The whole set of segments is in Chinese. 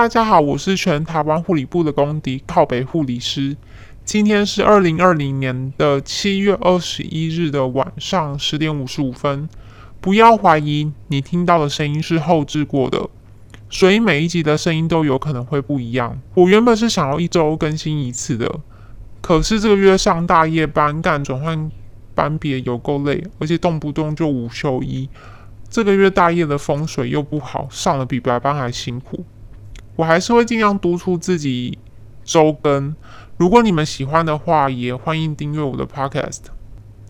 大家好，我是全台湾护理部的公敌靠北护理师。今天是二零二零年的七月二十一日的晚上十点五十五分。不要怀疑你听到的声音是后置过的，所以每一集的声音都有可能会不一样。我原本是想要一周更新一次的，可是这个月上大夜班干转换班别有够累，而且动不动就午休一。这个月大夜的风水又不好，上了比白班还辛苦。我还是会尽量督促自己周更。如果你们喜欢的话，也欢迎订阅我的 Podcast。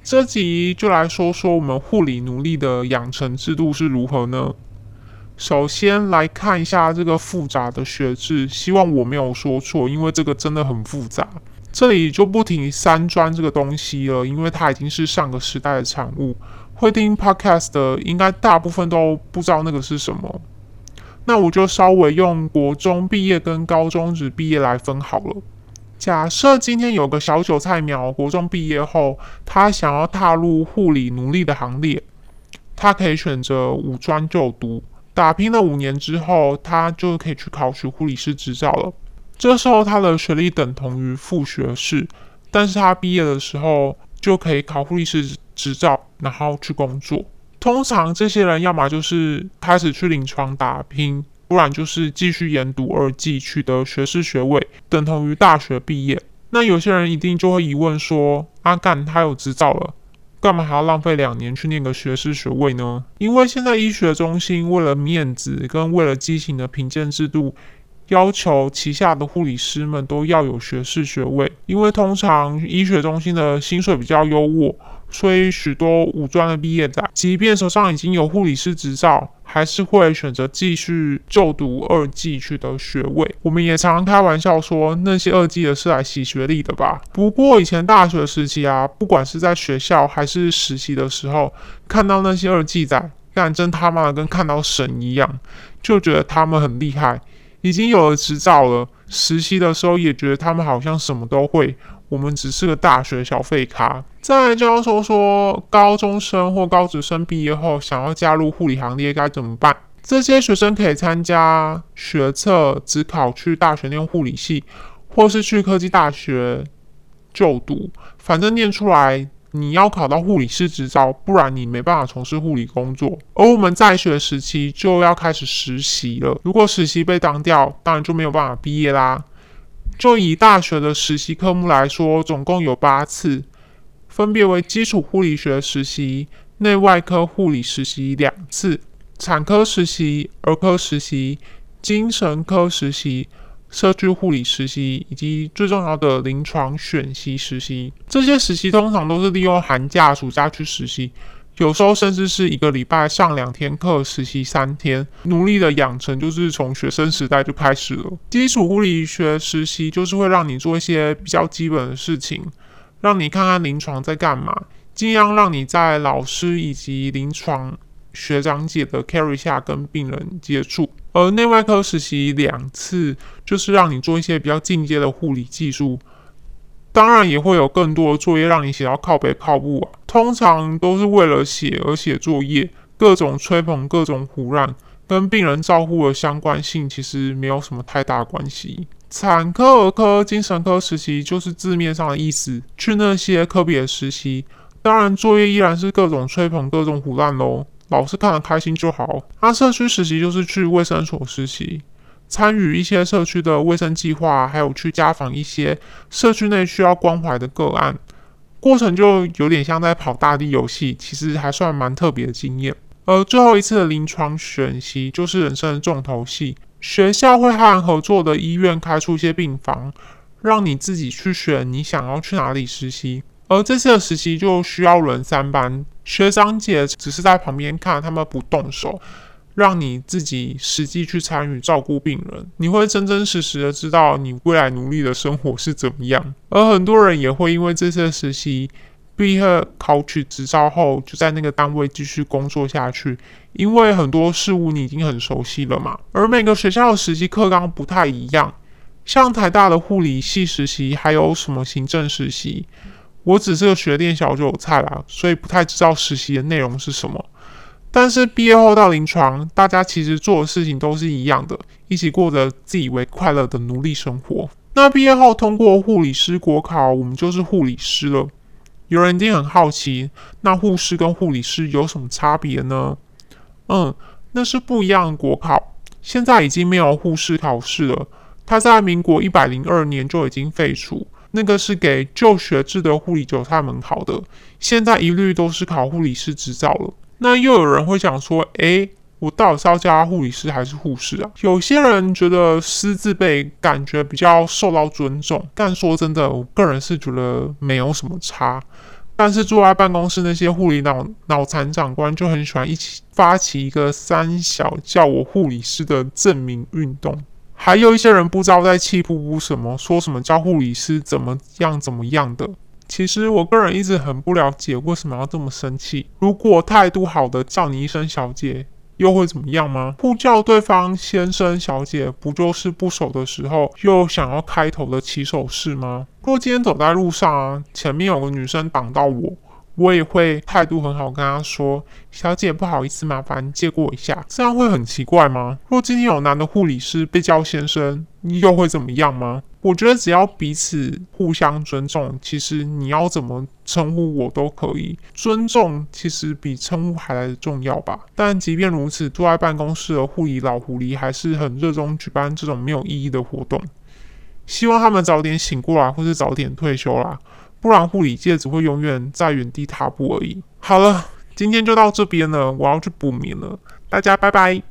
这集就来说说我们护理奴隶的养成制度是如何呢？首先来看一下这个复杂的学制，希望我没有说错，因为这个真的很复杂。这里就不提三专这个东西了，因为它已经是上个时代的产物。会听 Podcast 的，应该大部分都不知道那个是什么。那我就稍微用国中毕业跟高中职毕业来分好了。假设今天有个小韭菜苗，国中毕业后，他想要踏入护理奴隶的行列，他可以选择五专就读，打拼了五年之后，他就可以去考取护理师执照了。这时候他的学历等同于副学士，但是他毕业的时候就可以考护理师执照，然后去工作。通常这些人要么就是开始去临床打拼，不然就是继续研读二技取得学士学位，等同于大学毕业。那有些人一定就会疑问说：阿干他有执照了，干嘛还要浪费两年去念个学士学位呢？因为现在医学中心为了面子跟为了畸形的评鉴制度。要求旗下的护理师们都要有学士学位，因为通常医学中心的薪水比较优渥，所以许多五专的毕业仔，即便手上已经有护理师执照，还是会选择继续就读二技取得学位。我们也常常开玩笑说，那些二技的是来洗学历的吧？不过以前大学时期啊，不管是在学校还是实习的时候，看到那些二技仔，干真他妈的跟看到神一样，就觉得他们很厉害。已经有了执照了，实习的时候也觉得他们好像什么都会，我们只是个大学小废咖。再来就要说说高中生或高职生毕业后想要加入护理行列该怎么办？这些学生可以参加学测，只考去大学念护理系，或是去科技大学就读，反正念出来。你要考到护理师执照，不然你没办法从事护理工作。而我们在学时期就要开始实习了，如果实习被当掉，当然就没有办法毕业啦。就以大学的实习科目来说，总共有八次，分别为基础护理学实习、内外科护理实习两次、产科实习、儿科实习、精神科实习。社区护理实习以及最重要的临床选习实习，这些实习通常都是利用寒假、暑假去实习，有时候甚至是一个礼拜上两天课，实习三天。努力的养成就是从学生时代就开始了。基础护理学实习就是会让你做一些比较基本的事情，让你看看临床在干嘛，尽量让你在老师以及临床。学长姐的 carry 下跟病人接触，而内外科实习两次，就是让你做一些比较进阶的护理技术，当然也会有更多的作业让你写到靠背靠步啊。通常都是为了写而写作业，各种吹捧，各种胡乱，跟病人照护的相关性其实没有什么太大关系。产科、儿科、精神科实习就是字面上的意思，去那些科别实习，当然作业依然是各种吹捧，各种胡乱喽。老师看得开心就好。那社区实习就是去卫生所实习，参与一些社区的卫生计划，还有去家访一些社区内需要关怀的个案。过程就有点像在跑大地游戏，其实还算蛮特别的经验。而最后一次的临床选习就是人生的重头戏，学校会和合作的医院开出一些病房，让你自己去选你想要去哪里实习。而这次的实习就需要轮三班，学长姐只是在旁边看，他们不动手，让你自己实际去参与照顾病人，你会真真实实的知道你未来努力的生活是怎么样。而很多人也会因为这次实习，毕业考取执照后，就在那个单位继续工作下去，因为很多事物你已经很熟悉了嘛。而每个学校的实习课纲不太一样，像台大的护理系实习，还有什么行政实习。我只是个学店小韭菜啦，所以不太知道实习的内容是什么。但是毕业后到临床，大家其实做的事情都是一样的，一起过着自以为快乐的奴隶生活。那毕业后通过护理师国考，我们就是护理师了。有人一定很好奇，那护士跟护理师有什么差别呢？嗯，那是不一样的国考。现在已经没有护士考试了，它在民国一百零二年就已经废除。那个是给就学制的护理韭菜们考的，现在一律都是考护理师执照了。那又有人会想说，诶，我到底是要加护理师还是护士啊？有些人觉得师字辈感觉比较受到尊重，但说真的，我个人是觉得没有什么差。但是坐在办公室那些护理脑脑残长官就很喜欢一起发起一个三小叫我护理师的证明运动。还有一些人不知道在气呼呼什么，说什么叫护理师怎么样怎么样的。其实我个人一直很不了解为什么要这么生气。如果态度好的叫你一声小姐，又会怎么样吗？呼叫对方先生小姐，不就是不熟的时候又想要开头的起手式吗？如果今天走在路上啊，前面有个女生挡到我。我也会态度很好，跟他说：“小姐，不好意思，麻烦借过一下。”这样会很奇怪吗？若今天有男的护理师被叫先生，又会怎么样吗？我觉得只要彼此互相尊重，其实你要怎么称呼我都可以。尊重其实比称呼还来的重要吧。但即便如此，坐在办公室的护理老狐狸还是很热衷举办这种没有意义的活动。希望他们早点醒过来，或是早点退休啦。不然护理界只会永远在原地踏步而已。好了，今天就到这边了，我要去补眠了，大家拜拜。